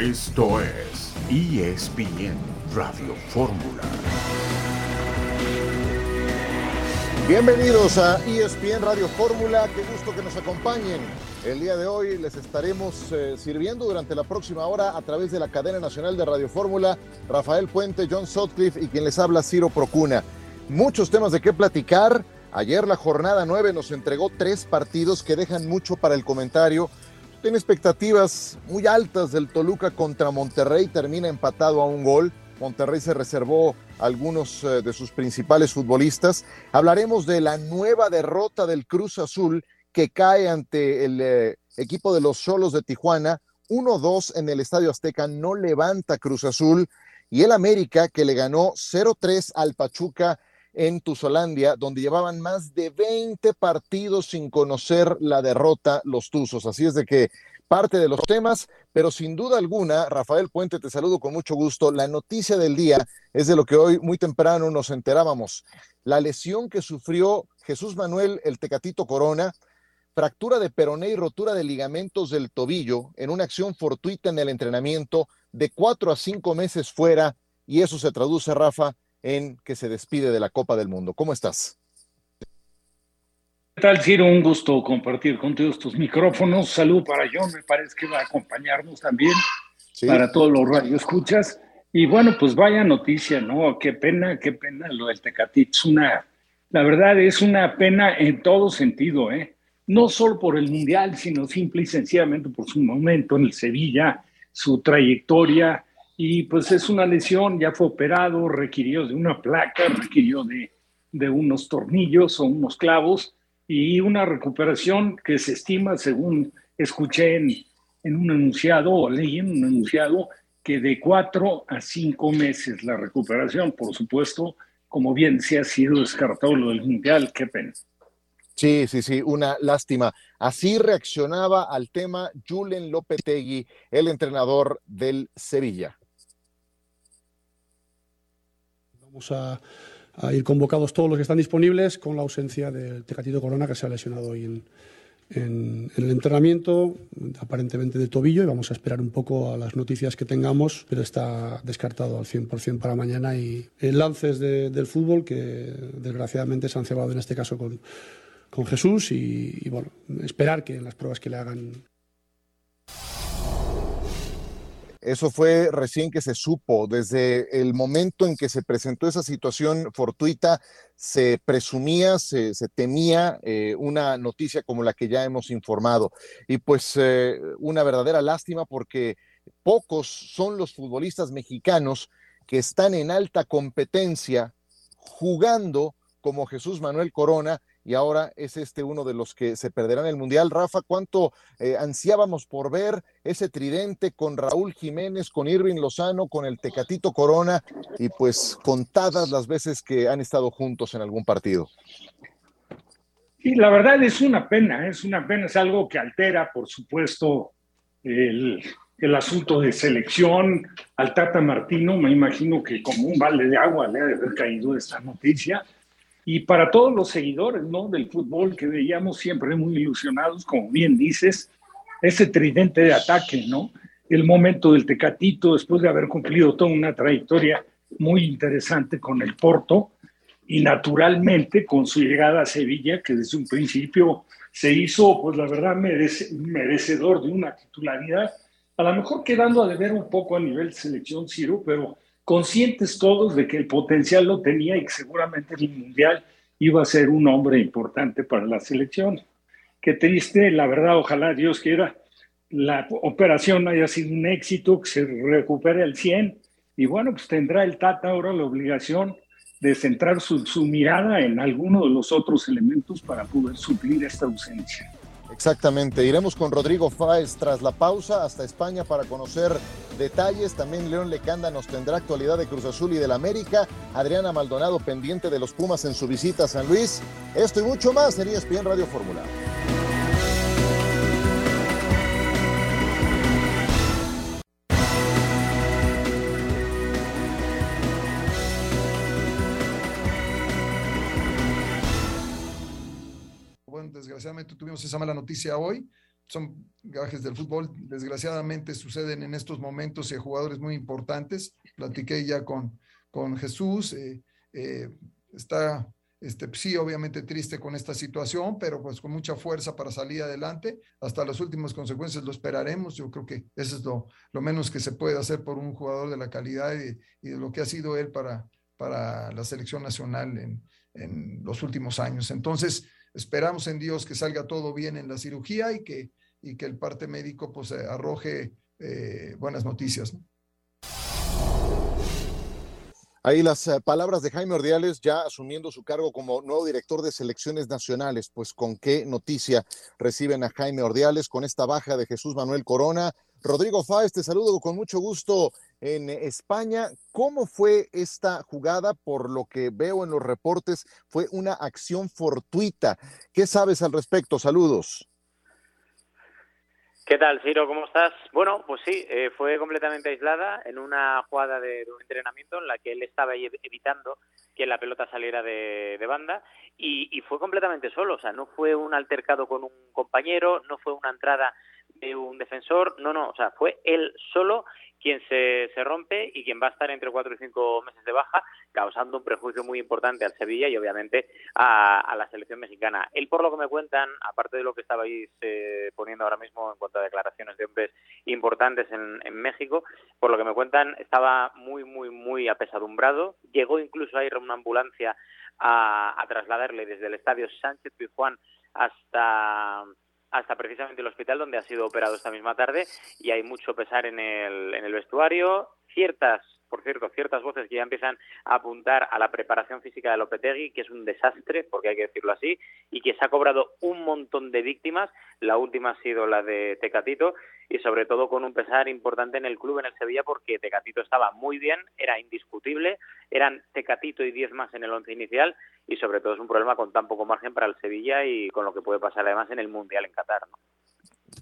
Esto es ESPN Radio Fórmula. Bienvenidos a ESPN Radio Fórmula, qué gusto que nos acompañen. El día de hoy les estaremos eh, sirviendo durante la próxima hora a través de la cadena nacional de Radio Fórmula, Rafael Puente, John Sutcliffe y quien les habla Ciro Procuna. Muchos temas de qué platicar. Ayer la jornada 9 nos entregó tres partidos que dejan mucho para el comentario. Tiene expectativas muy altas del Toluca contra Monterrey, termina empatado a un gol. Monterrey se reservó algunos eh, de sus principales futbolistas. Hablaremos de la nueva derrota del Cruz Azul que cae ante el eh, equipo de los Solos de Tijuana. 1-2 en el Estadio Azteca, no levanta Cruz Azul. Y el América que le ganó 0-3 al Pachuca en Tuzolandia, donde llevaban más de 20 partidos sin conocer la derrota los Tuzos. Así es de que parte de los temas, pero sin duda alguna, Rafael Puente, te saludo con mucho gusto. La noticia del día es de lo que hoy muy temprano nos enterábamos. La lesión que sufrió Jesús Manuel el Tecatito Corona, fractura de peroné y rotura de ligamentos del tobillo en una acción fortuita en el entrenamiento de cuatro a cinco meses fuera, y eso se traduce, Rafa, en que se despide de la Copa del Mundo. ¿Cómo estás? ¿Qué tal, Ciro? Un gusto compartir contigo estos micrófonos. Salud para John, me parece que va a acompañarnos también, para todos los radioescuchas. Y bueno, pues vaya noticia, ¿no? Qué pena, qué pena lo del Tecatito. Una, la verdad es una pena en todo sentido, ¿eh? No solo por el Mundial, sino simple y sencillamente por su momento en el Sevilla, su trayectoria. Y pues es una lesión, ya fue operado, requirió de una placa, requirió de, unos tornillos o unos clavos y una recuperación que se estima, según escuché en, en un enunciado o leí en un enunciado, que de cuatro a cinco meses la recuperación, por supuesto, como bien se ha sido descartado lo del Mundial, qué pena. Sí, sí, sí, una lástima. Así reaccionaba al tema Julen Lopetegui, el entrenador del Sevilla. Vamos a a ir convocados todos los que están disponibles con la ausencia del Tecatito Corona que se ha lesionado hoy en, el entrenamiento, aparentemente de tobillo, y vamos a esperar un poco a las noticias que tengamos, pero está descartado al 100% para mañana y lances del fútbol que desgraciadamente se han cebado en este caso con, con Jesús y bueno, esperar que en las pruebas que le hagan eso fue recién que se supo. Desde el momento en que se presentó esa situación fortuita, se presumía, se, temía eh, una noticia como la que ya hemos informado. Y pues eh, una verdadera lástima porque pocos son los futbolistas mexicanos que están en alta competencia jugando como Jesús Manuel Corona y ahora es este uno de los que se perderán el Mundial. Rafa, ¿cuánto eh, ansiábamos por ver ese tridente con Raúl Jiménez, con Irving Lozano, con el Tecatito Corona y pues contadas las veces que han estado juntos en algún partido? Y la verdad es una pena, es una pena, es algo que altera, por supuesto, el, el asunto de selección. Al Tata Martino, me imagino que como un balde de agua le ha de haber caído esta noticia y para todos los seguidores ¿no? del fútbol que veíamos siempre muy ilusionados, como bien dices, ese tridente de ataque, ¿no? El momento del Tecatito, después de haber cumplido toda una trayectoria muy interesante con el Porto y naturalmente con su llegada a Sevilla, que desde un principio se hizo, pues la verdad, merecedor de una titularidad, a lo mejor quedando a deber un poco a nivel de selección, Ciro, pero conscientes todos de que el potencial lo tenía y que seguramente el Mundial iba a ser un hombre importante para la selección. Qué triste, la verdad, ojalá Dios quiera, la operación haya sido un éxito, que se recupere al 100 y bueno, pues tendrá el Tata ahora la obligación de centrar su, su mirada en alguno de los otros elementos para poder suplir esta ausencia. Exactamente, iremos con Rodrigo Fáez tras la pausa hasta España para conocer detalles. También León Lecanda nos tendrá actualidad de Cruz Azul y del América. Adriana Maldonado pendiente de los Pumas en su visita a San Luis. Esto y mucho más en ESPN Radio Fórmula. Desgraciadamente tuvimos esa mala noticia hoy. son gajes del fútbol, desgraciadamente suceden en estos momentos y hay jugadores muy importantes. Platiqué ya con, con Jesús, eh, eh, está este, sí, obviamente triste con esta situación, pero pues con mucha fuerza para salir adelante. Hasta las últimas consecuencias lo esperaremos. Yo creo que eso es lo, lo menos que se puede hacer por un jugador de la calidad y, y de lo que ha sido él para, para la selección nacional en, en, los últimos años. Entonces, esperamos en Dios que salga todo bien en la cirugía y que, y que el parte médico pues arroje eh, buenas noticias. ¿no? Ahí las eh, palabras de Jaime Ordiales ya asumiendo su cargo como nuevo director de selecciones nacionales. Pues con qué noticia reciben a Jaime Ordiales con esta baja de Jesús Manuel Corona. Rodrigo Fáez, te saludo con mucho gusto en España. ¿Cómo fue esta jugada? Por lo que veo en los reportes, fue una acción fortuita. ¿Qué sabes al respecto? Saludos. ¿Qué tal, Ciro? ¿Cómo estás? Bueno, pues sí, eh, fue completamente aislada en una jugada de, un entrenamiento en la que él estaba evitando que la pelota saliera de, de banda y, fue completamente solo, o sea, no fue un altercado con un compañero, no fue una entrada de un defensor, no, no, o sea, fue él solo quien se, se rompe y quien va a estar entre cuatro y cinco meses de baja, causando un prejuicio muy importante al Sevilla y obviamente a, la selección mexicana. Él, por lo que me cuentan, aparte de lo que estabais eh, poniendo ahora mismo en cuanto a declaraciones de hombres importantes en, en México, por lo que me cuentan, estaba muy, muy, muy apesadumbrado. Llegó incluso a ir una ambulancia a, a trasladarle desde el estadio Sánchez Pizjuán hasta hasta precisamente el hospital donde ha sido operado esta misma tarde y hay mucho pesar en el, en el vestuario. Ciertas, por cierto, ciertas voces que ya empiezan a apuntar a la preparación física de Lopetegui, que es un desastre, porque hay que decirlo así, y que se ha cobrado un montón de víctimas. La última ha sido la de Tecatito y sobre todo con un pesar importante en el club, en el Sevilla, porque Tecatito estaba muy bien, era indiscutible, eran Tecatito y 10 más en el once inicial y sobre todo es un problema con tan poco margen para el Sevilla y con lo que puede pasar además en el Mundial en Qatar. ¿no?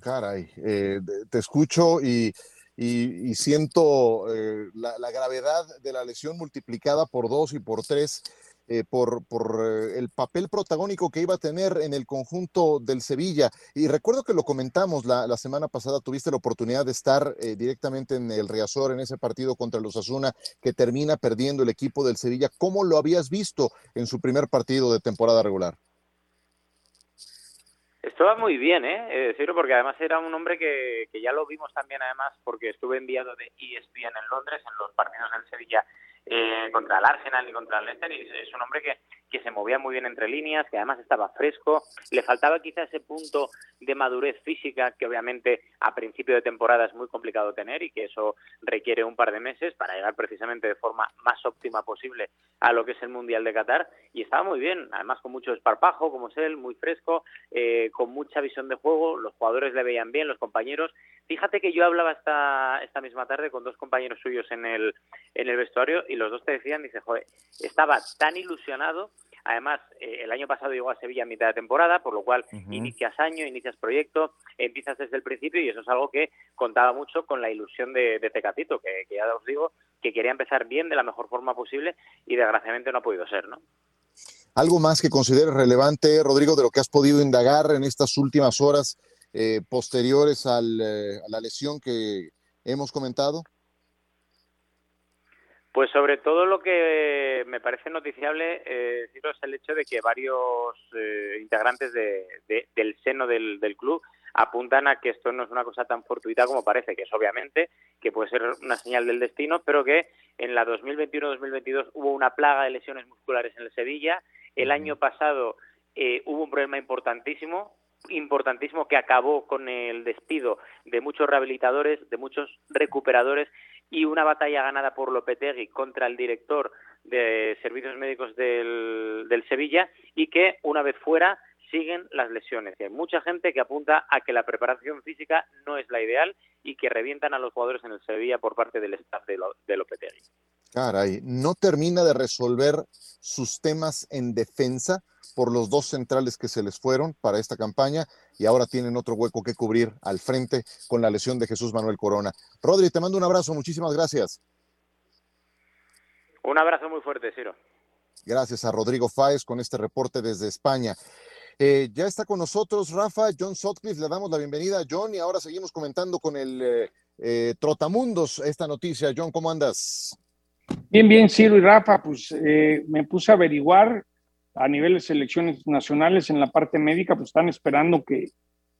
Caray, eh, te escucho y, y, siento eh, la, gravedad de la lesión multiplicada por dos y por tres. Eh, por, eh, el papel protagónico que iba a tener en el conjunto del Sevilla. Y recuerdo que lo comentamos la, la semana pasada, tuviste la oportunidad de estar eh, directamente en el Riazor en ese partido contra los Asuna que termina perdiendo el equipo del Sevilla. ¿Cómo lo habías visto en su primer partido de temporada regular? Estaba muy bien, ¿eh? eh decirlo porque además era un hombre que, que, ya lo vimos también, además, porque estuve enviado de ESPN en Londres en los partidos del Sevilla eh, contra el Arsenal y contra el Leicester y es un hombre que, que se movía muy bien entre líneas, que además estaba fresco, le faltaba quizá ese punto de madurez física que obviamente a principio de temporada es muy complicado tener y que eso requiere un par de meses para llegar precisamente de forma más óptima posible a lo que es el Mundial de Qatar y estaba muy bien, además con mucho esparpajo como es él, muy fresco, eh, con mucha visión de juego, los jugadores le veían bien, los compañeros. Fíjate que yo hablaba esta, esta misma tarde con dos compañeros suyos en el, en el vestuario y los dos te decían, dice, joder, estaba tan ilusionado Además, eh, el año pasado llegó a Sevilla a mitad de temporada, por lo cual uh -huh. inicias año, inicias proyecto, empiezas desde el principio y eso es algo que contaba mucho con la ilusión de, de Tecatito, que, que, ya os digo que quería empezar bien de la mejor forma posible y desgraciadamente no ha podido ser, ¿no? Algo más que consideres relevante, Rodrigo, de lo que has podido indagar en estas últimas horas eh, posteriores al, eh, a la lesión que hemos comentado. Pues sobre todo lo que me parece noticiable eh, es el hecho de que varios eh, integrantes de, de, del seno del, del, club apuntan a que esto no es una cosa tan fortuita como parece, que es obviamente que puede ser una señal del destino, pero que en la 2021-2022 hubo una plaga de lesiones musculares en el Sevilla. El año pasado eh, hubo un problema importantísimo, importantísimo que acabó con el despido de muchos rehabilitadores, de muchos recuperadores y una batalla ganada por Lopetegui contra el director de servicios médicos del, Sevilla y que una vez fuera siguen las lesiones. Y hay mucha gente que apunta a que la preparación física no es la ideal y que revientan a los jugadores en el Sevilla por parte del staff de, lo, de Lopetegui. Caray, no termina de resolver sus temas en defensa por los dos centrales que se les fueron para esta campaña y ahora tienen otro hueco que cubrir al frente con la lesión de Jesús Manuel Corona. Rodri, te mando un abrazo, muchísimas gracias. Un abrazo muy fuerte, Ciro. Gracias a Rodrigo Fáez con este reporte desde España. Eh, ya está con nosotros Rafa, John Sotcliffe, le damos la bienvenida a John y ahora seguimos comentando con el eh, eh, Trotamundos esta noticia. John, ¿cómo andas? Bien, bien, Ciro y Rafa, pues me puse a averiguar a nivel de selecciones nacionales en la parte médica, pues están esperando que,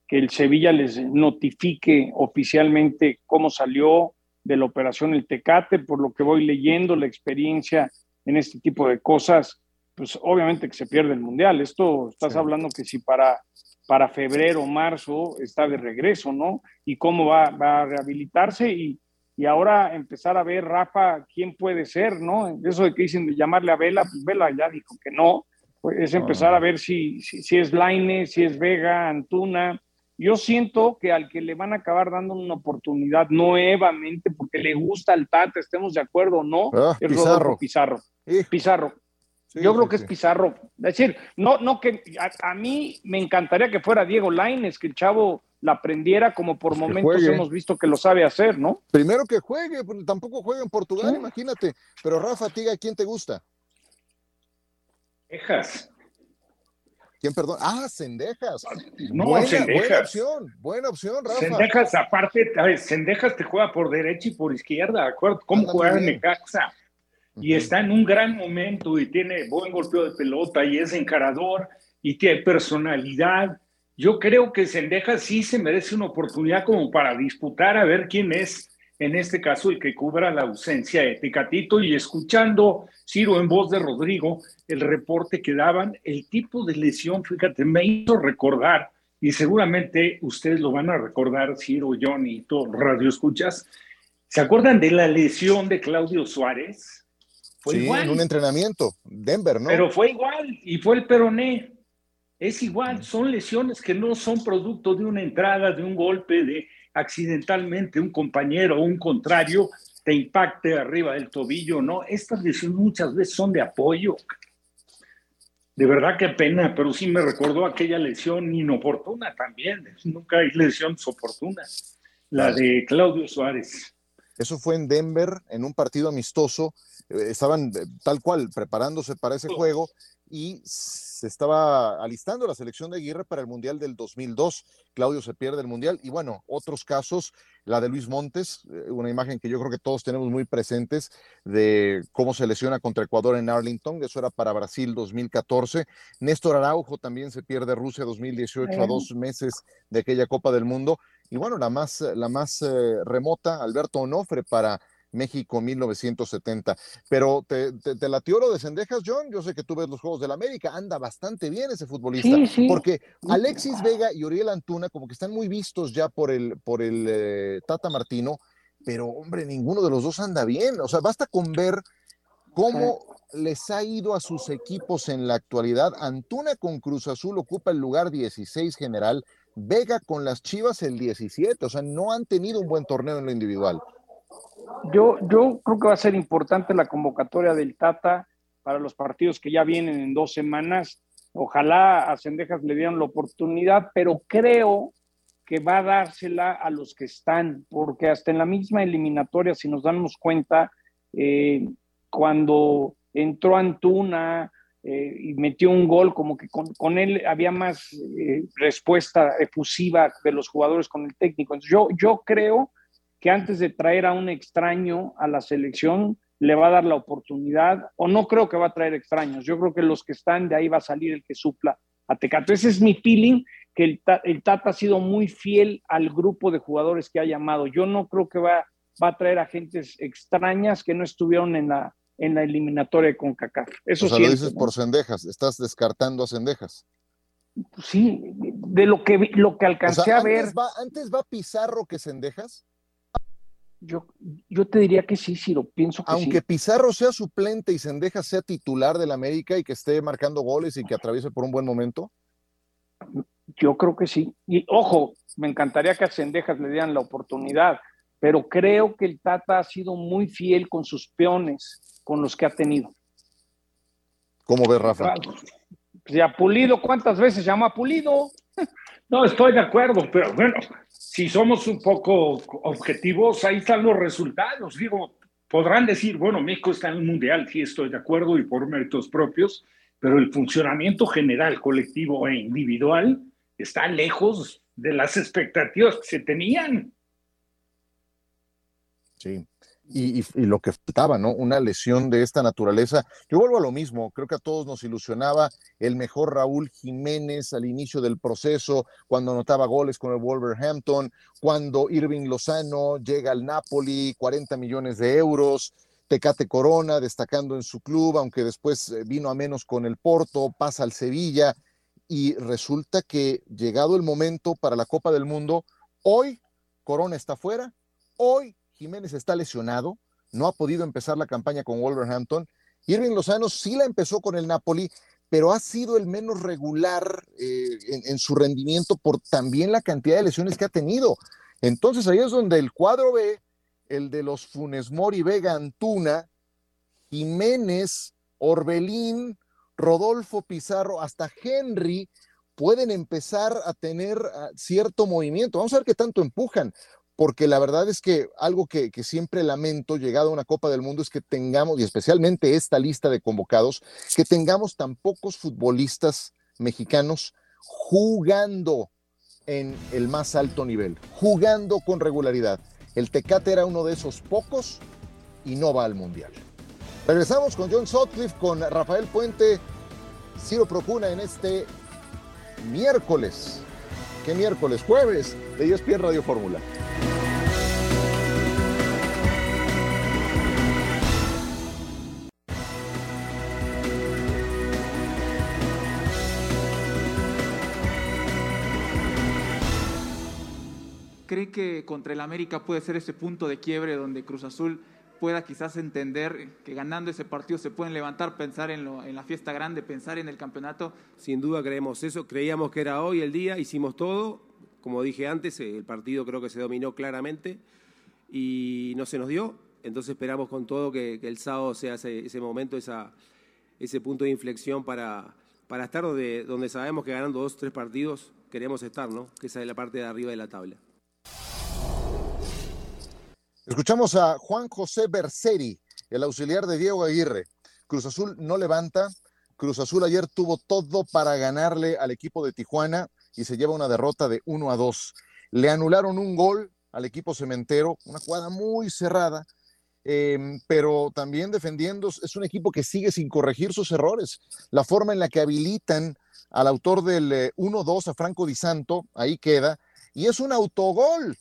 que el Sevilla les notifique oficialmente cómo salió de la operación el Tecate, por lo que voy leyendo, la experiencia en este tipo de cosas, pues obviamente que se pierde el Mundial. Esto estás hablando que si para, para febrero o marzo está de regreso, ¿no? Y cómo va, va a rehabilitarse y, y, ahora empezar a ver, Rafa, quién puede ser, ¿no? Eso de que dicen de llamarle a Vela, pues Vela ya dijo que no, pues es empezar a ver si, si, si es Laine, si es Vega, Antuna, yo siento que al que le van a acabar dando una oportunidad nuevamente, porque le gusta el Tata, estemos de acuerdo o no, ah, es Pizarro. Pizarro. Pizarro. Yo creo que es Pizarro. Es decir, no, no que a, mí me encantaría que fuera Diego Laines, que el chavo la aprendiera como por momentos hemos visto que lo sabe hacer, ¿no? Primero que juegue, tampoco juega en Portugal, imagínate. Pero Rafa, Tiga, ¿quién te gusta? Texas. ¿Quién perdón? Ah, Cendejas. No, buena, Buena opción, buena opción, Rafa. Cendejas, aparte, Cendejas te juega por derecha y por izquierda, ¿de acuerdo? ¿Cómo juega en Necaxa? Y está en un gran momento y tiene buen golpeo de pelota y es encarador y tiene personalidad. Yo creo que Cendejas sí se merece una oportunidad como para disputar a ver quién es en este caso el que cubra la ausencia de Tecatito y escuchando, Ciro, en voz de Rodrigo, el reporte que daban, el tipo de lesión, fíjate, me hizo recordar, y seguramente ustedes lo van a recordar, Ciro, John y todos los radioescuchas, ¿se acuerdan de la lesión de Claudio Suárez? Fue sí, igual. en un entrenamiento, Denver, ¿no? Pero fue igual, y fue el peroné. Es igual, son lesiones que no son producto de una entrada, de un golpe, de accidentalmente un compañero o un contrario te impacte arriba del tobillo, ¿no? Estas lesiones muchas veces son de apoyo. De verdad que pena, pero sí me recordó aquella lesión inoportuna también. Nunca hay lesiones oportunas. La de Claudio Suárez. Eso fue en Denver, en un partido amistoso. Eh, estaban eh, tal cual preparándose para ese juego y se estaba alistando la selección de Aguirre para el Mundial del 2002. Claudio se pierde el Mundial y bueno, otros casos, la de Luis Montes, eh, una imagen que yo creo que todos tenemos muy presentes de cómo se lesiona contra Ecuador en Arlington, eso era para Brasil 2014. Néstor Araujo también se pierde Rusia 2018 a dos meses de aquella Copa del Mundo. Y bueno, la más, la más eh, remota, Alberto Onofre para México 1970. Pero te, te, latió lo de Cendejas, John. Yo sé que tú ves los Juegos del América, anda bastante bien ese futbolista. Porque Alexis Vega y Uriel Antuna, como que están muy vistos ya por el, por el eh, Tata Martino, pero hombre, ninguno de los dos anda bien. O sea, basta con ver cómo les ha ido a sus equipos en la actualidad. Antuna con Cruz Azul ocupa el lugar 16 general. Vega con las Chivas el 17, o sea, no han tenido un buen torneo en lo individual. Yo, yo creo que va a ser importante la convocatoria del Tata para los partidos que ya vienen en dos semanas. Ojalá a Cendejas le dieran la oportunidad, pero creo que va a dársela a los que están, porque hasta en la misma eliminatoria, si nos damos cuenta, eh, cuando entró Antuna eh, y metió un gol, como que con, él había más eh, respuesta efusiva de los jugadores con el técnico. yo, yo creo que antes de traer a un extraño a la selección, le va a dar la oportunidad, o no creo que va a traer extraños, yo creo que los que están de ahí va a salir el que supla a Tecato. Ese es mi feeling, que el, el Tata ha sido muy fiel al grupo de jugadores que ha llamado. Yo no creo que va, va a traer a gentes extrañas que no estuvieron en la, en la eliminatoria con CACAF. Eso o sea, lo dices por Cendejas, estás descartando a Cendejas. Sí, de lo que, lo que alcancé a ver. Va, ¿Antes va Pizarro que Cendejas? Yo, yo te diría que sí, lo pienso que Aunque Pizarro sea suplente y Sendejas sea titular del América y que esté marcando goles y que atraviese por un buen momento. Yo creo que sí. Y ojo, me encantaría que a Sendejas le dieran la oportunidad, pero creo que el Tata ha sido muy fiel con sus peones, con los que ha tenido. ¿Cómo ves, Rafa? Pues a Pulido, ¿cuántas veces llama a Pulido? No, estoy de acuerdo, pero bueno, si somos un poco objetivos, ahí están los resultados. Digo, podrán decir, bueno, México está en el Mundial, sí estoy de acuerdo y por méritos propios, pero el funcionamiento general, colectivo e individual está lejos de las expectativas que se tenían. Sí, y, lo que faltaba, ¿no? Una lesión de esta naturaleza. Yo vuelvo a lo mismo, creo que a todos nos ilusionaba el mejor Raúl Jiménez al inicio del proceso, cuando anotaba goles con el Wolverhampton, cuando Irving Lozano llega al Napoli, 40 millones de euros, Tecate Corona destacando en su club, aunque después eh, vino a menos con el Porto, pasa al Sevilla, y resulta que llegado el momento para la Copa del Mundo, hoy Corona está fuera, hoy Jiménez está lesionado, no ha podido empezar la campaña con Wolverhampton. Irving Lozano sí la empezó con el Napoli, pero ha sido el menos regular eh, en, su rendimiento por también la cantidad de lesiones que ha tenido. Entonces ahí es donde el cuadro B, el de los Funes Mori, Vega, Antuna, Jiménez, Orbelín, Rodolfo Pizarro, hasta Henry, pueden empezar a tener ah, cierto movimiento. Vamos a ver qué tanto empujan, porque la verdad es que algo que, siempre lamento llegado a una Copa del Mundo es que tengamos, y especialmente esta lista de convocados, que tengamos tan pocos futbolistas mexicanos jugando en el más alto nivel, jugando con regularidad. El Tecate era uno de esos pocos y no va al Mundial. Regresamos con John Sutcliffe, con Rafael Puente, Ciro Procuna en este miércoles. ¿Qué miércoles? Jueves de ESPN Radio Fórmula. ¿Cree que contra el América puede ser ese punto de quiebre donde Cruz Azul pueda quizás entender que ganando ese partido se pueden levantar, pensar en, en, la fiesta grande, pensar en el campeonato? Sin duda creemos eso, creíamos que era hoy el día, hicimos todo, como dije antes, el partido creo que se dominó claramente y no se nos dio, entonces esperamos con todo que, el sábado sea ese, momento, ese punto de inflexión para, estar donde, donde sabemos que ganando dos, tres partidos queremos estar, ¿no? que esa es la parte de arriba de la tabla. Escuchamos a Juan José Berseri, el auxiliar de Diego Aguirre. Cruz Azul no levanta. Cruz Azul ayer tuvo todo para ganarle al equipo de Tijuana y se lleva una derrota de 1 a 2. Le anularon un gol al equipo cementero, una jugada muy cerrada, em, pero también defendiendo, es un equipo que sigue sin corregir sus errores. La forma en la que habilitan al autor del 1-2 eh, a Franco Di Santo, ahí queda, y es un autogol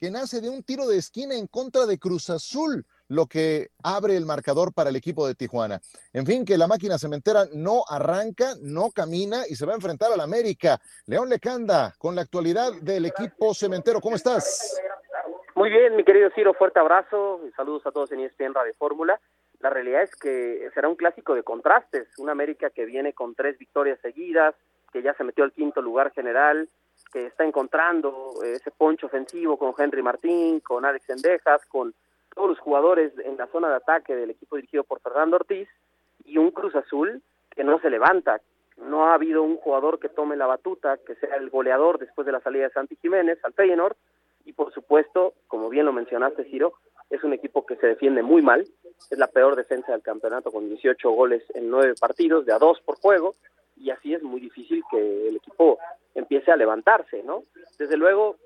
que nace de un tiro de esquina en contra de Cruz Azul, lo que abre el marcador para el equipo de Tijuana. En fin, que la máquina cementera no arranca, no camina y se va a enfrentar al América. León Lecanda, con la actualidad del equipo cementero, ¿cómo estás? Muy bien, mi querido Ciro, fuerte abrazo y saludos a todos en ESPN Radio Fórmula. La realidad es que será un clásico de contrastes, un América que viene con tres victorias seguidas, que ya se metió al quinto lugar general, que está encontrando ese poncho ofensivo con Henry Martín, con Alex Endejas, con todos los jugadores en la zona de ataque del equipo dirigido por Fernando Ortiz y un Cruz Azul que no se levanta. No ha habido un jugador que tome la batuta, que sea el goleador después de la salida de Santi Jiménez al Feyenoord. Y por supuesto, como bien lo mencionaste Ciro, es un equipo que se defiende muy mal, es la peor defensa del campeonato con 18 goles en 9 partidos, de a 2 por juego, y así es muy difícil que el equipo empiece a levantarse, ¿no? Desde luego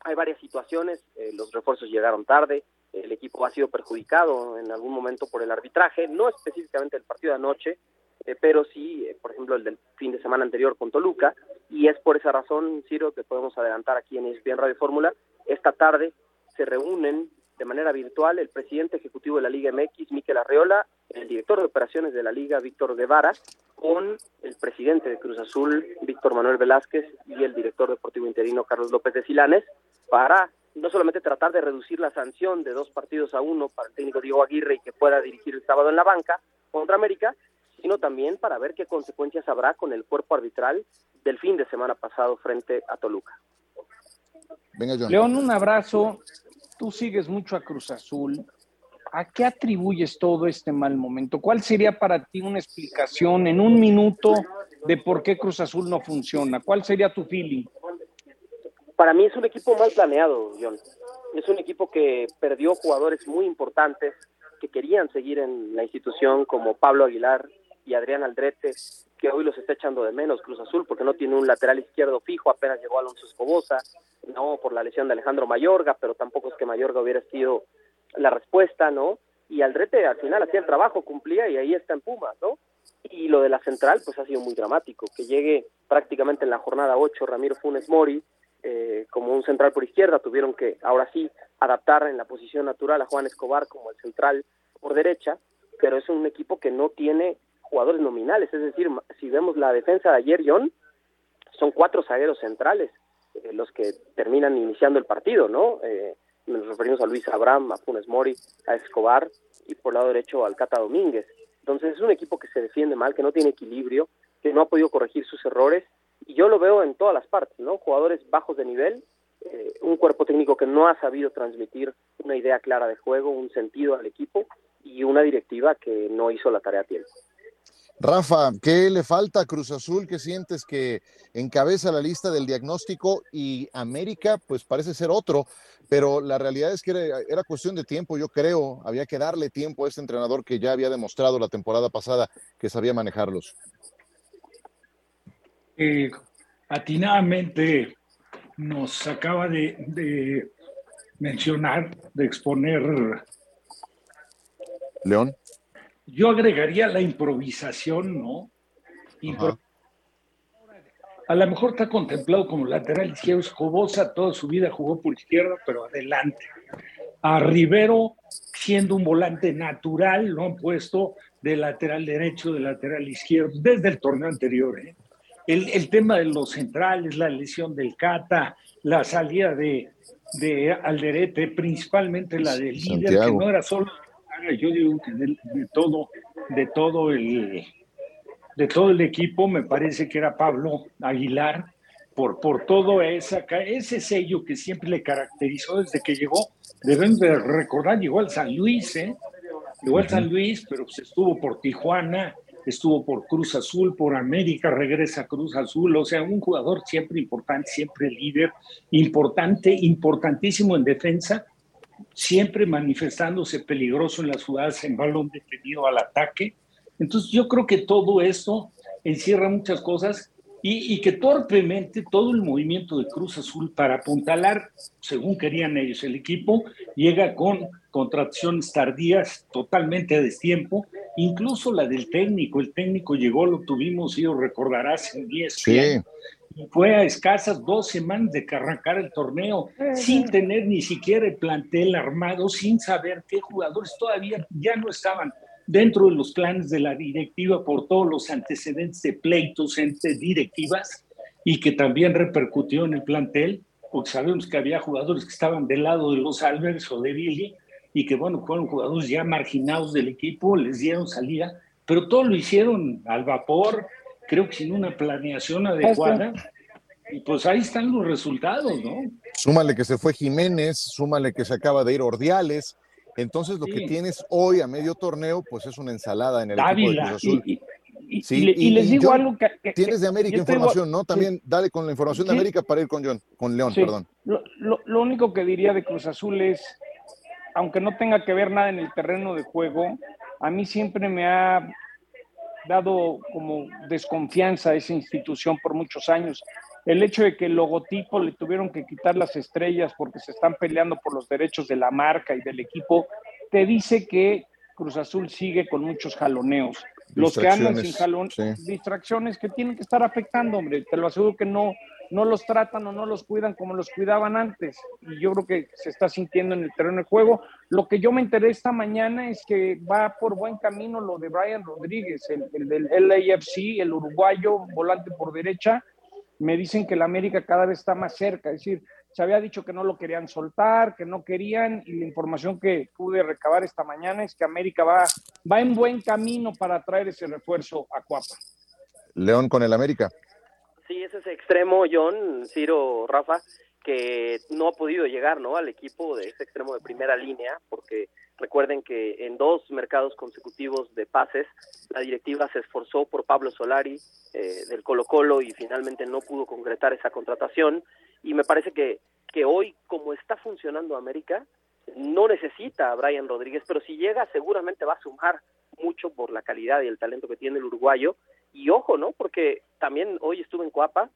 hay varias situaciones, eh, los refuerzos llegaron tarde, el equipo ha sido perjudicado en algún momento por el arbitraje, no específicamente el partido de anoche, eh, pero sí, eh, por ejemplo, el del fin de semana anterior con Toluca, y es por esa razón, Ciro, que podemos adelantar aquí en ESPN Radio Fórmula, esta tarde se reúnen de manera virtual el presidente ejecutivo de la Liga MX, Miquel Arreola, el director de operaciones de la Liga, Víctor Guevara, con el presidente de Cruz Azul, Víctor Manuel Velázquez, y el director deportivo interino, Carlos López de Silanes, para no solamente tratar de reducir la sanción de dos partidos a uno para el técnico Diego Aguirre y que pueda dirigir el sábado en la banca contra América, sino también para ver qué consecuencias habrá con el cuerpo arbitral del fin de semana pasado frente a Toluca. León, un abrazo tú sigues mucho a Cruz Azul. ¿A qué atribuyes todo este mal momento? ¿Cuál sería para ti una explicación en un minuto de por qué Cruz Azul no funciona? ¿Cuál sería tu feeling? Para mí es un equipo mal planeado, John. Es un equipo que perdió jugadores muy importantes que querían seguir en la institución, como Pablo Aguilar, y Adrián Aldrete, que hoy los está echando de menos Cruz Azul porque no tiene un lateral izquierdo fijo, apenas llegó Alonso Escobosa, no por la lesión de Alejandro Mayorga, pero tampoco es que Mayorga hubiera sido la respuesta, ¿no? Y Aldrete al final hacía el trabajo, cumplía y ahí está en Pumas, ¿no? Y lo de la central, pues ha sido muy dramático, que llegue prácticamente en la jornada 8 Ramiro Funes Mori, eh, como un central por izquierda, tuvieron que ahora sí adaptar en la posición natural a Juan Escobar como el central por derecha, pero es un equipo que no tiene jugadores nominales, es decir, si vemos la defensa de ayer, John, son cuatro zagueros centrales eh, los que terminan iniciando el partido, ¿no? Eh, nos referimos a Luis Abraham, a Funes Mori, a Escobar y por el lado derecho al Cata Domínguez. Entonces es un equipo que se defiende mal, que no tiene equilibrio, que no ha podido corregir sus errores y yo lo veo en todas las partes, ¿no? Jugadores bajos de nivel, eh, un cuerpo técnico que no ha sabido transmitir una idea clara de juego, un sentido al equipo y una directiva que no hizo la tarea a tiempo. Rafa, ¿qué le falta a Cruz Azul? ¿Qué sientes que encabeza la lista del diagnóstico y América pues parece ser otro, pero la realidad es que era, cuestión de tiempo, yo creo, había que darle tiempo a este entrenador que ya había demostrado la temporada pasada que sabía manejarlos. Eh, atinadamente nos acaba de mencionar, de exponer León. Yo agregaría la improvisación, ¿no? a lo mejor está contemplado como lateral izquierdo. Escobosa toda su vida jugó por izquierda, pero adelante. A Rivero, siendo un volante natural, lo han puesto de lateral derecho, de lateral izquierdo, desde el torneo anterior. ¿eh? El, el, tema de los centrales, la lesión del Cata, la salida de, de Alderete, principalmente la del líder, que no era solo yo digo que de, todo, de todo el de todo el equipo, me parece que era Pablo Aguilar, por, por todo esa, ese sello que siempre le caracterizó desde que llegó. Deben de recordar, llegó al San Luis, ¿eh? Llegó al San Luis, pero pues estuvo por Tijuana, estuvo por Cruz Azul, por América, regresa a Cruz Azul, o sea, un jugador siempre importante, siempre líder, importante, importantísimo en defensa, siempre manifestándose peligroso en las jugadas en balón detenido al ataque. Entonces yo creo que todo esto encierra muchas cosas y, que torpemente todo el movimiento de Cruz Azul para apuntalar, según querían ellos, el equipo llega con contracciones tardías, totalmente a destiempo, incluso la del técnico. El técnico llegó, lo tuvimos, y lo recordarás, en 10 sí fue a escasas dos semanas de que arrancar el torneo, sin tener ni siquiera el plantel armado, sin saber qué jugadores todavía ya no estaban dentro de los planes de la directiva por todos los antecedentes de pleitos entre directivas y que también repercutió en el plantel, porque sabemos que había jugadores que estaban del lado de los Álvarez o de Billy y que, bueno, fueron jugadores ya marginados del equipo, les dieron salida, pero todo lo hicieron al vapor, creo que sin una planeación adecuada. Y pues ahí están los resultados, ¿no? Súmale que se fue Jiménez, súmale que se acaba de ir Ordiales. Entonces lo que tienes hoy a medio torneo, pues es una ensalada en el equipo de Cruz Azul. Y, sí, y, les digo algo que, Tienes de América información, ¿no? También dale con la información de América para ir con John, con León, perdón. Lo, lo único que diría de Cruz Azul es, aunque no tenga que ver nada en el terreno de juego, a mí siempre me ha dado como desconfianza a esa institución por muchos años. El hecho de que el logotipo le tuvieron que quitar las estrellas porque se están peleando por los derechos de la marca y del equipo, te dice que Cruz Azul sigue con muchos jaloneos. Los que andan sin jalón, distracciones que tienen que estar afectando, hombre. Te lo aseguro que no, no los tratan o no los cuidan como los cuidaban antes. Y yo creo que se está sintiendo en el terreno de juego. Lo que yo me enteré esta mañana es que va por buen camino lo de Brian Rodríguez, el, del LAFC, el uruguayo, volante por derecha. Me dicen que la América cada vez está más cerca. Es decir, se había dicho que no lo querían soltar, que no querían, y la información que pude recabar esta mañana es que América va, va en buen camino para traer ese refuerzo a Cuapa. León con el América. Sí, ese es extremo, John, Ciro, Rafa, que no ha podido llegar ¿no? al equipo de ese extremo de primera línea, porque recuerden que en dos mercados consecutivos de pases, la directiva se esforzó por Pablo Solari eh, del Colo Colo y finalmente no pudo concretar esa contratación. Y me parece que, que hoy, como está funcionando América, no necesita a Brian Rodríguez, pero si llega seguramente va a sumar mucho por la calidad y el talento que tiene el uruguayo. Y ojo, ¿no? Porque también hoy estuve en Coapa,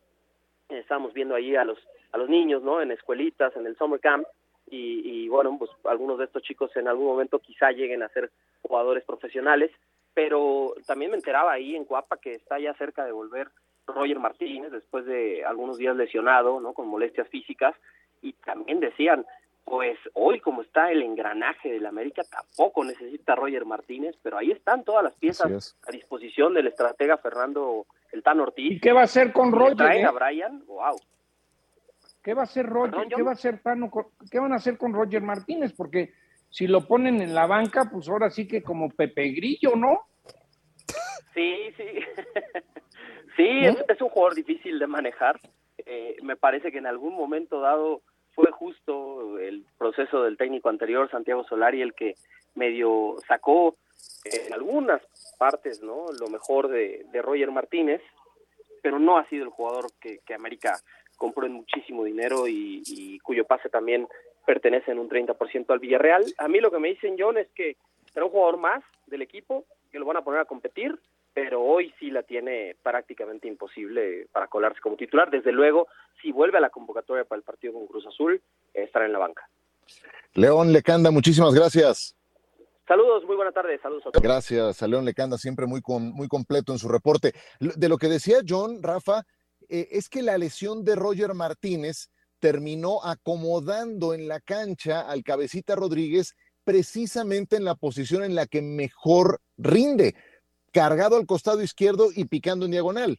estábamos viendo ahí a los, a los niños, ¿no? En escuelitas, en el summer camp, y, bueno, pues algunos de estos chicos en algún momento quizá lleguen a ser jugadores profesionales, pero también me enteraba ahí en Coapa que está ya cerca de volver Roger Martínez después de algunos días lesionado, ¿no? Con molestias físicas, y también decían, pues hoy como está el engranaje del América tampoco necesita Roger Martínez, pero ahí están todas las piezas a disposición del estratega Fernando El Tan Ortiz. ¿Y qué va a hacer con Roger? Traen eh? a Brian, wow. ¿Qué va a hacer Roger? Perdón, ¿Qué va a hacer Tano? con- ¿Qué van a hacer con Roger Martínez? Porque si lo ponen en la banca, pues ahora sí que como Pepe Grillo, ¿no? Sí, sí. sí, es, es un jugador difícil de manejar. Eh, me parece que en algún momento dado fue justo el proceso del técnico anterior, Santiago Solari, el que medio sacó en algunas partes no lo mejor de, de Roger Martínez, pero no ha sido el jugador que, que América compró en muchísimo dinero y, y cuyo pase también pertenece en un 30% al Villarreal. A mí lo que me dicen, John, es que será un jugador más del equipo, que lo van a poner a competir, pero hoy sí la tiene prácticamente imposible para colarse como titular. Desde luego, si vuelve a la convocatoria para el partido con Cruz Azul, estará en la banca. León Lecanda, muchísimas gracias. Saludos, muy buena tarde, saludos a todos. Gracias a León Lecanda, siempre muy, com- muy completo en su reporte. De lo que decía John, Rafa, eh, es que la lesión de Roger Martínez terminó acomodando en la cancha al cabecita Rodríguez precisamente en la posición en la que mejor rinde, cargado al costado izquierdo y picando en diagonal.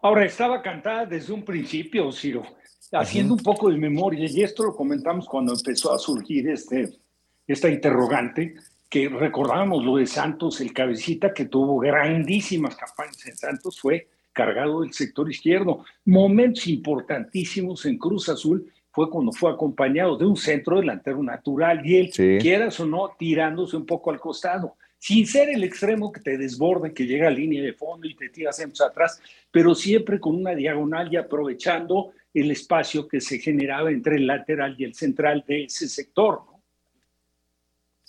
Ahora, estaba cantada desde un principio, Ciro, haciendo un poco de memoria, y esto lo comentamos cuando empezó a surgir este, esta interrogante, que recordábamos lo de Santos, el cabecita que tuvo grandísimas campañas en Santos, fue cargado del sector izquierdo. Momentos importantísimos en Cruz Azul fue cuando fue acompañado de un centro delantero natural y él, Sí. quieras o no, tirándose un poco al costado, sin ser el extremo que te desborde, que llega a línea de fondo y te tiras siempre atrás, pero siempre con una diagonal y aprovechando el espacio que se generaba entre el lateral y el central de ese sector. ¿no?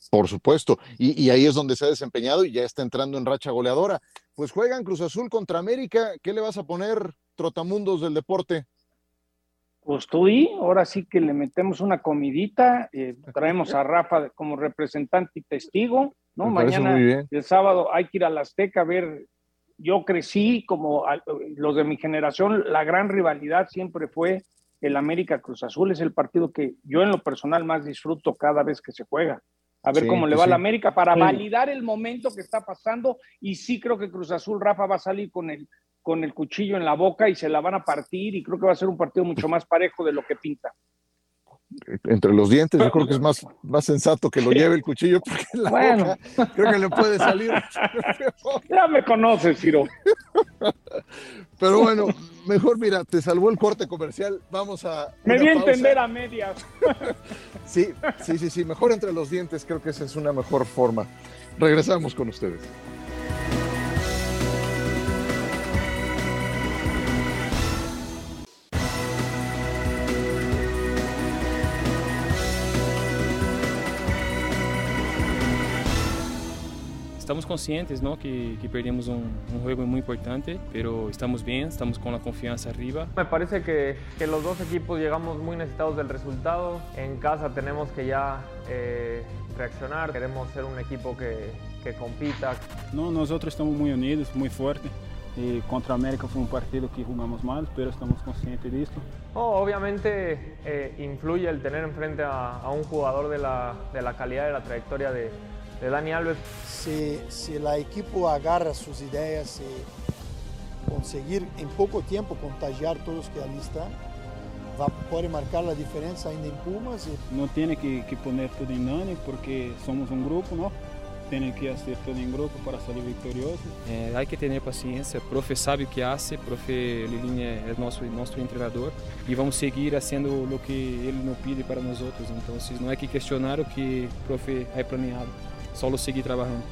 Por supuesto, y, y ahí es donde se ha desempeñado y ya está entrando en racha goleadora. Pues juegan Cruz Azul contra América. ¿Qué le vas a poner, Trotamundos del Deporte? Pues tú y ahora sí que le metemos una comidita, eh, traemos a Rafa como representante y testigo, ¿no? Me Mañana, el sábado, hay que ir a la Azteca a ver. Yo crecí como a- los de mi generación, la gran rivalidad siempre fue el América Cruz Azul, es el partido que yo en lo personal más disfruto cada vez que se juega. A ver Sí, cómo le pues va a la sí. América para Sí. validar el momento que está pasando y sí creo que Cruz Azul, Rafa, va a salir con el, con el cuchillo en la boca y se la van a partir y creo que va a ser un partido mucho más parejo de lo que pinta. Entre los dientes, yo creo que es más, más sensato que lo lleve el cuchillo porque en la Bueno. boca creo que le puede salir. Ya me conoces, Ciro. Pero bueno, mejor mira, te salvó el corte comercial. Vamos a. Me di a entender a medias. Sí, sí, sí, sí. Mejor entre los dientes, creo que esa es una mejor forma. Regresamos con ustedes. Estamos conscientes ¿no? que, que perdemos un, un juego muy importante, pero estamos bien, estamos con la confianza arriba. Me parece que, que los dos equipos llegamos muy necesitados del resultado. En casa tenemos que ya eh, reaccionar. Queremos ser un equipo que, que compita. No, nosotros estamos muy unidos, muy fuertes. Y contra América fue un partido que jugamos mal, pero estamos conscientes de esto. No, obviamente eh, influye el tener enfrente a, a un jugador de la, de la calidad de la trayectoria de. Si, si el equipo agarra sus ideas y conseguir en poco tiempo contagiar a todos que ali están, va, puede marcar la diferencia ainda en Pumas. Y... No tiene que, que poner todo en Dani porque somos un grupo, ¿no? Tienen que hacer todo en grupo para salir victorioso. Eh, hay que tener paciencia, el profe sabe o que hace, el profe Lilini é nosso, nosso treinador e vamos seguir haciendo lo que ele nos pide para nosotros. Entonces no hay que questionar o que o profe ha planeado, solo seguir trabajando.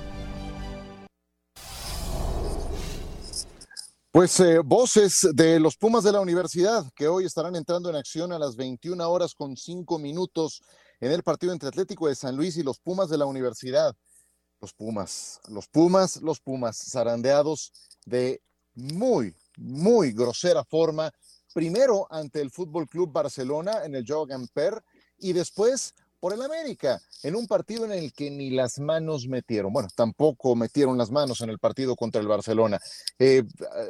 Pues eh, voces de los Pumas de la universidad que hoy estarán entrando en acción a las 21 horas con 5 minutos en el partido entre Atlético de San Luis y los Pumas de la Universidad. Los Pumas, los Pumas, los Pumas, zarandeados de muy, muy grosera forma. Primero ante el Fútbol Club Barcelona en el Joe Per y después por el América, en un partido en el que ni las manos metieron. Bueno, tampoco metieron las manos en el partido contra el Barcelona. Eh,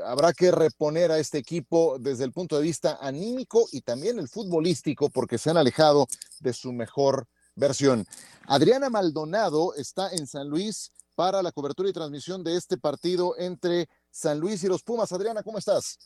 habrá que reponer a este equipo desde el punto de vista anímico y también el futbolístico, porque se han alejado de su mejor versión. Adriana Maldonado está en San Luis para la cobertura y transmisión de este partido entre San Luis y los Pumas. Adriana, ¿cómo estás?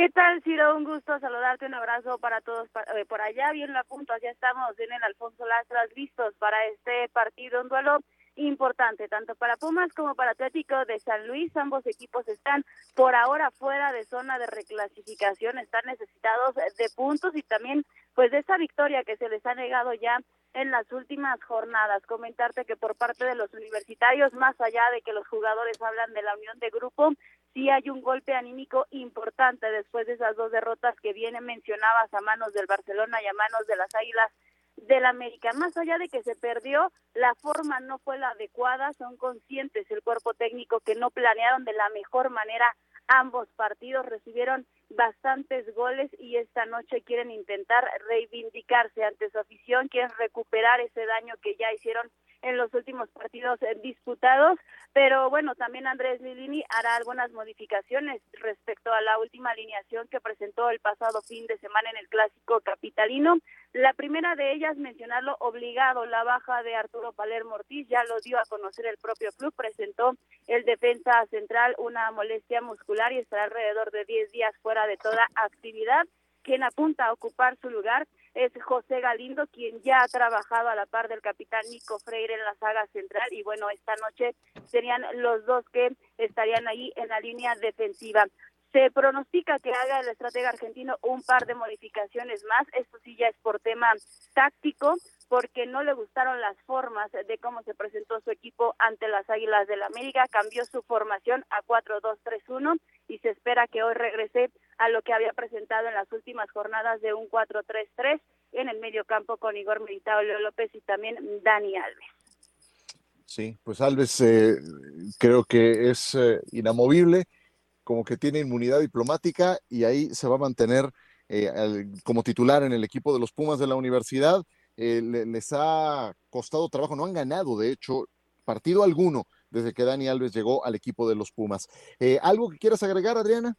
¿Qué tal, Ciro? Un gusto saludarte, un abrazo para todos eh, por allá, bien la punta, ya estamos en el Alfonso Lastras listos para este partido, un duelo importante, tanto para Pumas como para Atlético de San Luis. Ambos equipos están por ahora fuera de zona de reclasificación, están necesitados de puntos y también pues de esa victoria que se les ha negado ya en las últimas jornadas. Comentarte que por parte de los universitarios, más allá de que los jugadores hablan de la unión de grupo, sí hay un golpe anímico importante después de esas dos derrotas que vienen mencionadas a manos del Barcelona y a manos de las Águilas del América. Más allá de que se perdió, la forma no fue la adecuada, son conscientes el cuerpo técnico que no planearon de la mejor manera ambos partidos, recibieron bastantes goles y esta noche quieren intentar reivindicarse ante su afición, quieren recuperar ese daño que ya hicieron en los últimos partidos eh, disputados, pero bueno, también Andrés Lilini hará algunas modificaciones respecto a la última alineación que presentó el pasado fin de semana en el clásico capitalino. La primera de ellas, mencionarlo obligado, la baja de Arturo Palermo Ortiz, ya lo dio a conocer el propio club, presentó el defensa central una molestia muscular y estará alrededor de 10 días fuera de toda actividad. Quien apunta a ocupar su lugar es José Galindo, quien ya ha trabajado a la par del capitán Nico Freire en la saga central y bueno, esta noche serían los dos que estarían ahí en la línea defensiva. Se pronostica que haga el estratega argentino un par de modificaciones más. Esto sí ya es por tema táctico, porque no le gustaron las formas de cómo se presentó su equipo ante las Águilas del la América. Cambió su formación a 4-2-3-1 y se espera que hoy regrese a lo que había presentado en las últimas jornadas de un 4-3-3 en el medio campo con Igor Militao, Leo López y también Dani Alves. Sí, pues Alves eh, creo que es eh, inamovible como que tiene inmunidad diplomática y ahí se va a mantener eh, como titular en el equipo de los Pumas de la universidad. Eh, les ha costado trabajo, no han ganado, de hecho, partido alguno desde que Dani Alves llegó al equipo de los Pumas. ¿Algo que quieras agregar, Adriana?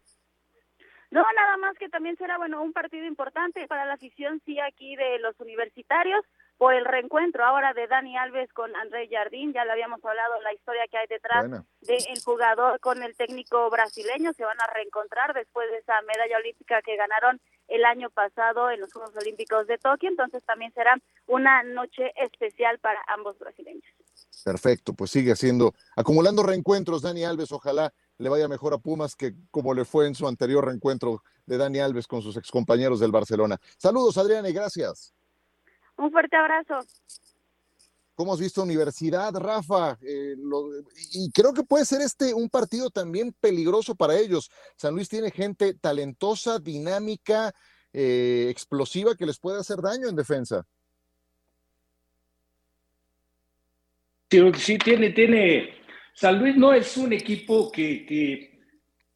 No, nada más que también será, bueno, un partido importante para la afición, sí, aquí de los universitarios por el reencuentro ahora de Dani Alves con André Jardín, ya le habíamos hablado la historia que hay detrás del jugador con el técnico brasileño, se van a reencontrar después de esa medalla olímpica que ganaron el año pasado en los Juegos Olímpicos de Tokio, entonces también será una noche especial para ambos brasileños. Perfecto, pues sigue haciendo, acumulando reencuentros Dani Alves, ojalá le vaya mejor a Pumas que como le fue en su anterior reencuentro de Dani Alves con sus excompañeros del Barcelona. Saludos Adriana y gracias. Un fuerte abrazo. ¿Cómo has visto Universidad, Rafa? Eh, y creo que puede ser este un partido también peligroso para ellos. San Luis tiene gente talentosa, dinámica, eh, explosiva que les puede hacer daño en defensa. Sí, tiene, tiene. San Luis no es un equipo que,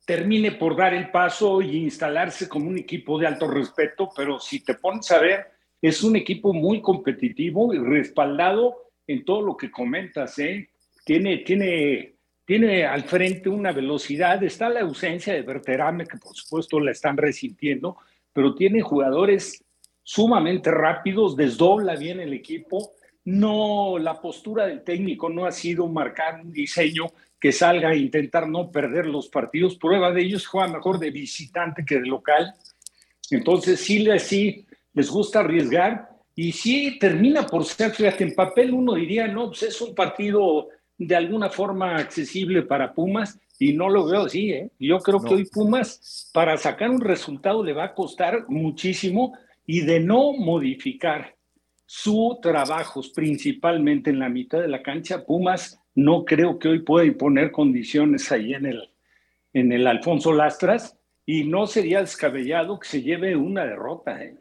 termine por dar el paso y instalarse como un equipo de alto respeto, pero si te pones a ver, es un equipo muy competitivo y respaldado en todo lo que comentas. ¿eh? Tiene, tiene, tiene al frente una velocidad, está la ausencia de Berterame, que por supuesto la están resintiendo, pero tiene jugadores sumamente rápidos, desdobla bien el equipo. No, la postura del técnico no ha sido marcar un diseño que salga a intentar no perder los partidos. Prueba de ellos juega mejor de visitante que de local. Entonces, sí, sí, les gusta arriesgar y si termina por ser, fíjate, en papel uno diría, no, pues es un partido de alguna forma accesible para Pumas y no lo veo así, ¿eh? Yo creo que hoy Pumas para sacar un resultado le va a costar muchísimo y de no modificar su trabajo principalmente en la mitad de la cancha, Pumas no creo que hoy pueda imponer condiciones ahí en el, en el Alfonso Lastras y no sería descabellado que se lleve una derrota. ¿eh?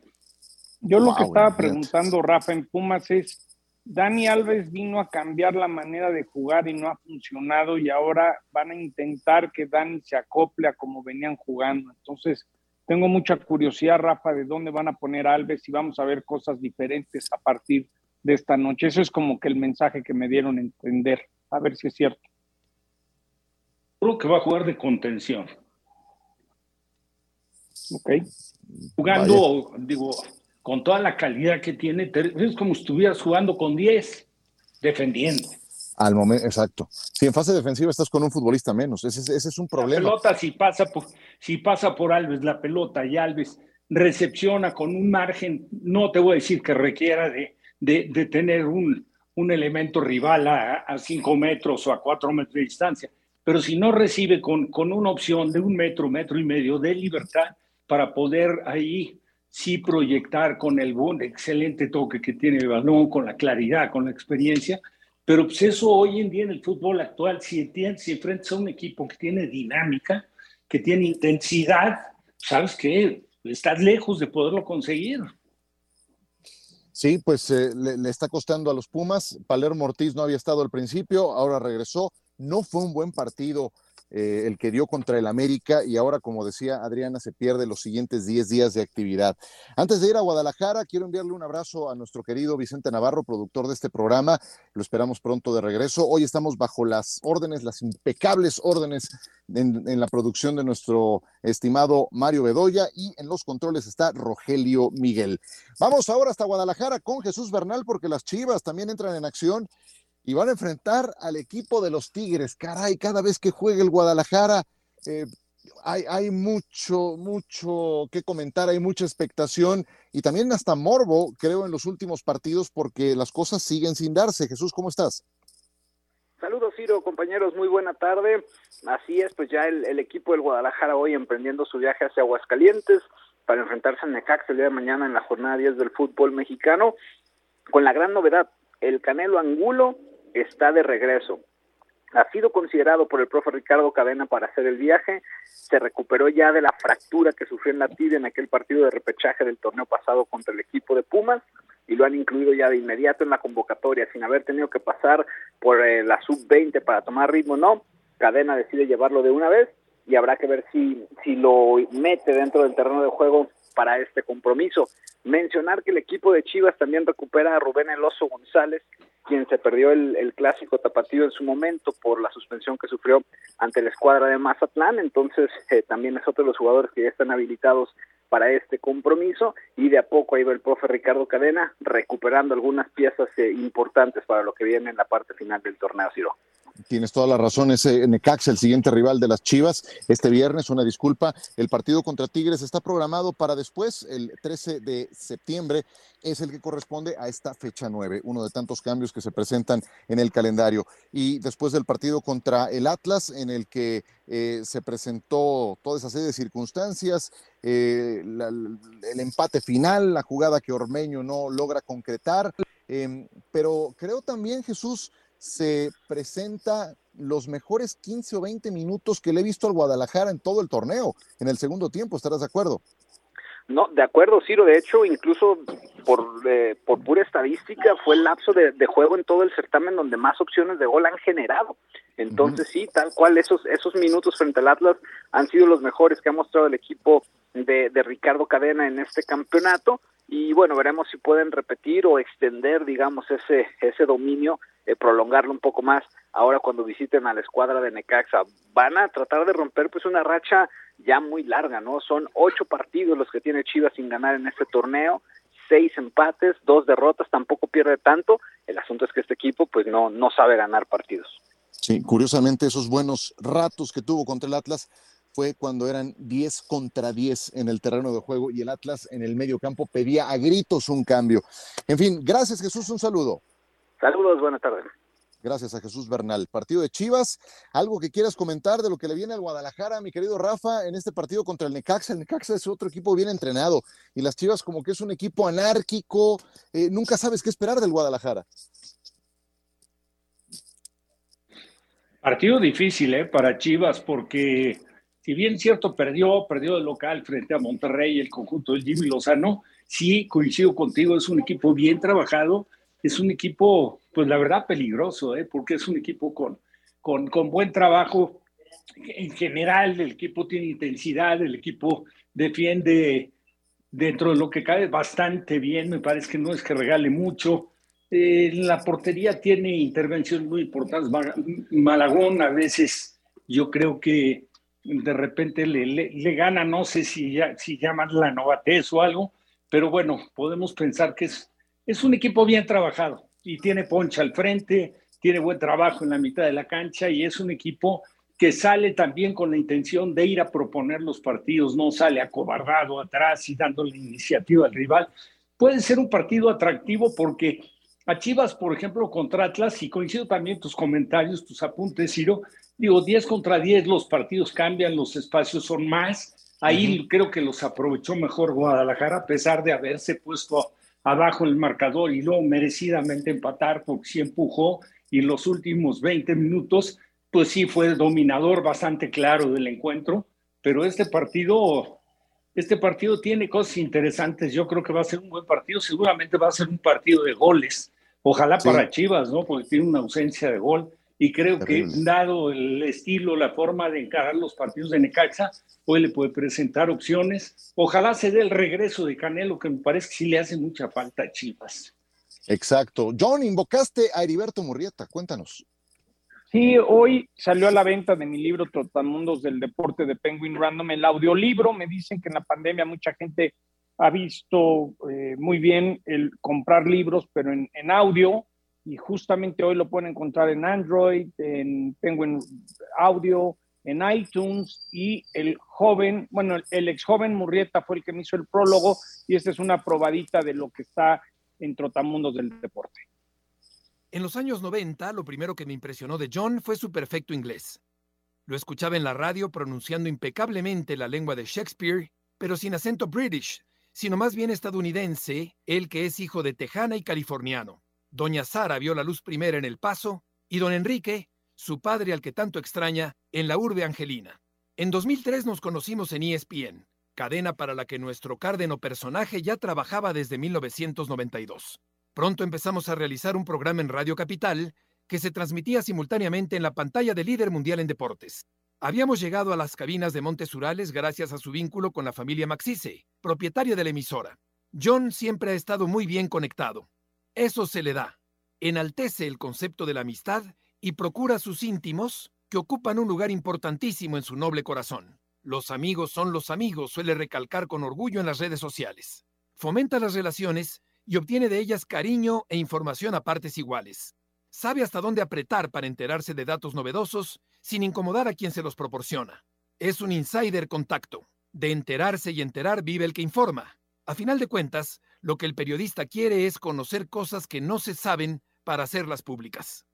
Yo lo que estaba preguntando, Rafa, en Pumas es, Dani Alves vino a cambiar la manera de jugar y no ha funcionado y ahora van a intentar que Dani se acople a como venían jugando. Entonces, tengo mucha curiosidad, Rafa, de dónde van a poner a Alves y vamos a ver cosas diferentes a partir de esta noche. Eso es como que el mensaje que me dieron a entender. A ver si es cierto. Creo que va a jugar de contención. Ok. Jugando, digo, con toda la calidad que tiene, es como si estuvieras jugando con 10, defendiendo. Al momento, exacto. Si en fase defensiva estás con un futbolista menos, ese, es un problema. La pelota, si pasa, por, si pasa por Alves la pelota y Alves recepciona con un margen, no te voy a decir que requiera de, de, tener un, un, elemento rival a, cinco metros o a cuatro metros de distancia, pero si no recibe con, con una opción de un metro, metro y medio de libertad para poder ahí sí proyectar con el buen, excelente toque que tiene el balón, con la claridad, con la experiencia, pero pues eso hoy en día en el fútbol actual, si, tienes, si enfrentas a un equipo que tiene dinámica, que tiene intensidad, ¿sabes qué? Estás lejos de poderlo conseguir. Sí, pues eh, le, le, está costando a los Pumas. Palermo Ortiz no había estado al principio, ahora regresó. No fue un buen partido eh, el que dio contra el América y ahora, como decía Adriana, se pierde los siguientes 10 días de actividad. Antes de ir a Guadalajara, quiero enviarle un abrazo a nuestro querido Vicente Navarro, productor de este programa. Lo esperamos pronto de regreso. Hoy estamos bajo las órdenes, las impecables órdenes en, en la producción de nuestro estimado Mario Bedoya y en los controles está Rogelio Miguel. Vamos ahora hasta Guadalajara con Jesús Bernal porque las Chivas también entran en acción y van a enfrentar al equipo de los Tigres. Caray, cada vez que juegue el Guadalajara, eh, hay, hay, mucho, mucho que comentar, hay mucha expectación y también hasta morbo, creo, en los últimos partidos porque las cosas siguen sin darse. Jesús, ¿cómo estás? Saludos, Ciro, compañeros, muy buena tarde. Así es, pues ya el, equipo del Guadalajara hoy emprendiendo su viaje hacia Aguascalientes para enfrentarse al Necaxa el día de mañana en la jornada 10 del fútbol mexicano, con la gran novedad, el Canelo Angulo está de regreso. Ha sido considerado por el profe Ricardo Cadena para hacer el viaje. Se recuperó ya de la fractura que sufrió en la tibia en aquel partido de repechaje del torneo pasado contra el equipo de Pumas y lo han incluido ya de inmediato en la convocatoria sin haber tenido que pasar por eh, la sub-20 para tomar ritmo. No, Cadena decide llevarlo de una vez y habrá que ver si, si lo mete dentro del terreno de juego para este compromiso. Mencionar que el equipo de Chivas también recupera a Rubén Eloso González, quien se perdió el, clásico tapatío en su momento por la suspensión que sufrió ante la escuadra de Mazatlán, entonces eh, también es otro de los jugadores que ya están habilitados para este compromiso y de a poco ahí va el profe Ricardo Cadena recuperando algunas piezas eh, importantes para lo que viene en la parte final del torneo Ciro. Tienes toda la razón, ese Necaxa, el siguiente rival de las Chivas, este viernes, una disculpa, el partido contra Tigres está programado para después, el 13 de septiembre, es el que corresponde a esta fecha 9, uno de tantos cambios que se presentan en el calendario. Y después del partido contra el Atlas, en el que eh, se presentó toda esa serie de circunstancias, eh, el empate final, la jugada que Ormeño no logra concretar, em, pero creo también, Jesús, se presenta los mejores 15 o 20 minutos que le he visto al Guadalajara en todo el torneo, en el segundo tiempo, ¿estarás de acuerdo? No, de acuerdo, Ciro. De hecho, incluso por, eh, por pura estadística, fue el lapso de, juego en todo el certamen donde más opciones de gol han generado. Entonces, sí, tal cual, esos, esos minutos frente al Atlas han sido los mejores que ha mostrado el equipo de, de Ricardo Cadena en este campeonato. Y bueno, veremos si pueden repetir o extender, digamos, ese, ese dominio eh, prolongarlo un poco más ahora cuando visiten a la escuadra de Necaxa. Van a tratar de romper pues una racha ya muy larga, ¿no? Son ocho partidos los que tiene Chivas sin ganar en este torneo, seis empates, dos derrotas, tampoco pierde tanto. El asunto es que este equipo pues no, no sabe ganar partidos. Sí, curiosamente esos buenos ratos que tuvo contra el Atlas fue cuando eran 10 contra 10 en el terreno de juego y el Atlas en el medio campo pedía a gritos un cambio. En fin, gracias Jesús, un saludo. Saludos, buenas tardes. Gracias a Jesús Bernal. Partido de Chivas, algo que quieras comentar de lo que le viene al Guadalajara, mi querido Rafa, en este partido contra el Necaxa. El Necaxa es otro equipo bien entrenado y las Chivas como que es un equipo anárquico, eh, nunca sabes qué esperar del Guadalajara. Partido difícil ¿eh? para Chivas porque si bien cierto perdió, perdió de local frente a Monterrey, el conjunto del Jimmy Lozano, sí coincido contigo, es un equipo bien trabajado, es un equipo, pues la verdad, peligroso, ¿eh? porque es un equipo con, con, con buen trabajo. En general, el equipo tiene intensidad, el equipo defiende dentro de lo que cabe bastante bien, me parece que no es que regale mucho. Eh, la portería tiene intervenciones muy importantes. Malagón a veces yo creo que de repente le, le, gana, no sé si, ya, si llaman la novatez o algo, pero bueno, podemos pensar que es, es un equipo bien trabajado y tiene poncha al frente, tiene buen trabajo en la mitad de la cancha y es un equipo que sale también con la intención de ir a proponer los partidos, no sale acobardado atrás y dándole iniciativa al rival. Puede ser un partido atractivo porque a Chivas, por ejemplo, contra Atlas, y coincido también tus comentarios, tus apuntes, Ciro, digo, 10 contra 10 los partidos cambian, los espacios son más. Ahí creo que los aprovechó mejor Guadalajara, a pesar de haberse puesto abajo el marcador y luego merecidamente empatar porque sí empujó y los últimos 20 minutos pues sí fue dominador bastante claro del encuentro, pero este partido, este partido tiene cosas interesantes. Yo creo que va a ser un buen partido, seguramente va a ser un partido de goles. Ojalá para Chivas, ¿no? Porque tiene una ausencia de gol. Y creo que, dado el estilo, la forma de encarar los partidos de Necaxa, hoy le puede presentar opciones. Ojalá se dé el regreso de Canelo, que me parece que sí le hace mucha falta a Chivas. Exacto. John, invocaste a Heriberto Murrieta. Cuéntanos. Sí, hoy salió a la venta de mi libro Trotamundos del Deporte de Penguin Random, el audiolibro. Me dicen que en la pandemia mucha gente ha visto eh, muy bien el comprar libros, pero en, audio, y justamente hoy lo pueden encontrar en Android, en Penguin Audio, en iTunes, y el joven, bueno, el ex joven Murrieta fue el que me hizo el prólogo, y esta es una probadita de lo que está en Trotamundos del Deporte. En los años 90, lo primero que me impresionó de John fue su perfecto inglés. Lo escuchaba en la radio pronunciando impecablemente la lengua de Shakespeare, pero sin acento british, sino más bien estadounidense, él que es hijo de tejana y californiano. Doña Sara vio la luz primera en El Paso y don Enrique, su padre al que tanto extraña, en la urbe angelina. En 2003 nos conocimos en ESPN, cadena para la que nuestro cárdeno personaje ya trabajaba desde 1992. Pronto empezamos a realizar un programa en Radio Capital que se transmitía simultáneamente en la pantalla de líder mundial en deportes. Habíamos llegado a las cabinas de Montes Urales gracias a su vínculo con la familia Maxice, propietaria de la emisora. John siempre ha estado muy bien conectado. Eso se le da. Enaltece el concepto de la amistad y procura a sus íntimos, que ocupan un lugar importantísimo en su noble corazón. Los amigos son los amigos, suele recalcar con orgullo en las redes sociales. Fomenta las relaciones y obtiene de ellas cariño e información a partes iguales. Sabe hasta dónde apretar para enterarse de datos novedosos sin incomodar a quien se los proporciona. Es un insider contacto. De enterarse y enterar vive el que informa. A final de cuentas, lo que el periodista quiere es conocer cosas que no se saben para hacerlas públicas.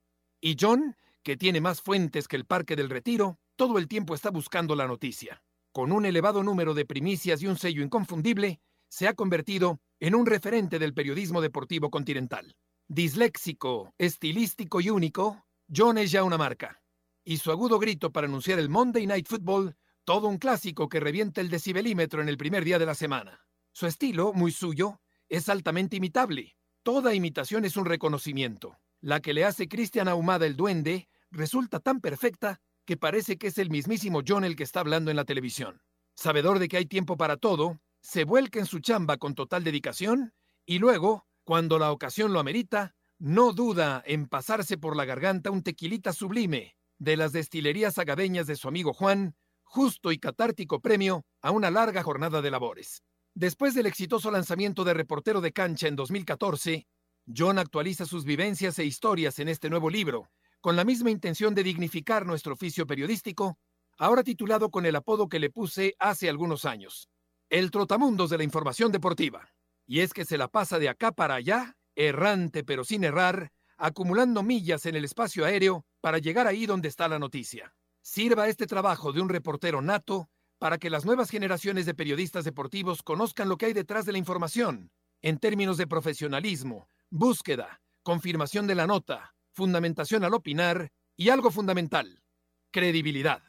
Y John, que tiene más fuentes que el Parque del Retiro, todo el tiempo está buscando la noticia. Con un elevado número de primicias y un sello inconfundible, se ha convertido en un referente del periodismo deportivo continental. Disléxico, estilístico y único, John es ya una marca. Y su agudo grito para anunciar el Monday Night Football, todo un clásico que revienta el decibelímetro en el primer día de la semana. Su estilo, muy suyo, es altamente imitable. Toda imitación es un reconocimiento. La que le hace Cristian Ahumada el duende resulta tan perfecta que parece que es el mismísimo John el que está hablando en la televisión. Sabedor de que hay tiempo para todo, se vuelca en su chamba con total dedicación y luego, cuando la ocasión lo amerita, no duda en pasarse por la garganta un tequilita sublime de las destilerías agaveñas de su amigo Juan, justo y catártico premio a una larga jornada de labores. Después del exitoso lanzamiento de Reportero de Cancha en 2014, John actualiza sus vivencias e historias en este nuevo libro, con la misma intención de dignificar nuestro oficio periodístico, ahora titulado con el apodo que le puse hace algunos años, el trotamundos de la información deportiva. Y es que se la pasa de acá para allá, errante pero sin errar, acumulando millas en el espacio aéreo para llegar ahí donde está la noticia. Sirva este trabajo de un reportero nato para que las nuevas generaciones de periodistas deportivos conozcan lo que hay detrás de la información, en términos de profesionalismo, búsqueda, confirmación de la nota, fundamentación al opinar y algo fundamental, credibilidad.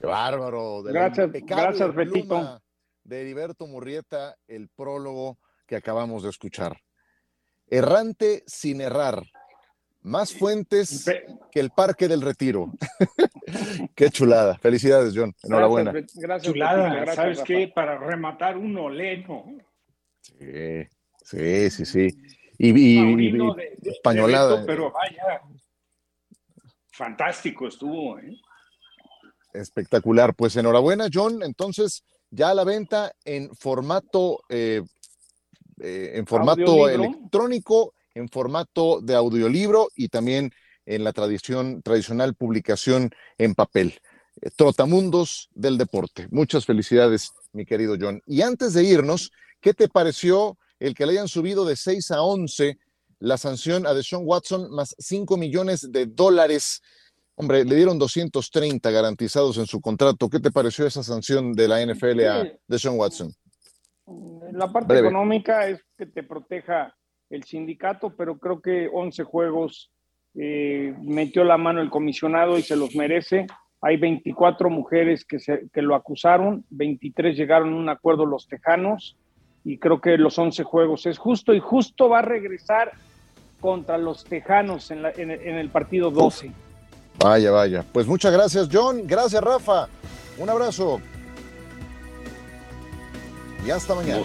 Qué bárbaro. De gracias, gracias, Betito. De Heriberto Murrieta, el prólogo que acabamos de escuchar. Errante sin errar. Más fuentes que el Parque del Retiro. qué chulada. Felicidades, John. Enhorabuena. Gracias, chulada. ¿Sabes qué? Para rematar un oleno. Sí, sí, sí, sí. Y, españolada. pero vaya, fantástico estuvo. ¿eh? Espectacular. Pues enhorabuena, John. Entonces, ya a la venta en formato, eh, eh, en formato electrónico, en formato de audiolibro y también en la tradición, tradicional publicación en papel. Eh, Trotamundos del deporte. Muchas felicidades, mi querido John. Y antes de irnos, ¿qué te pareció el que le hayan subido de 6 a 11 la sanción a Deshaun Watson más 5 millones de dólares? Hombre, le dieron 230 garantizados en su contrato. ¿Qué te pareció esa sanción de la NFL a Deshaun Watson? La parte económica es que te proteja el sindicato, pero creo que 11 juegos eh, metió la mano el comisionado y se los merece. Hay 24 mujeres que, se, que lo acusaron, 23 llegaron a un acuerdo los tejanos y creo que los 11 juegos es justo y justo va a regresar contra los tejanos en, en el partido 12. Vaya, vaya. Pues muchas gracias, John. Gracias, Rafa. Un abrazo. Y hasta mañana.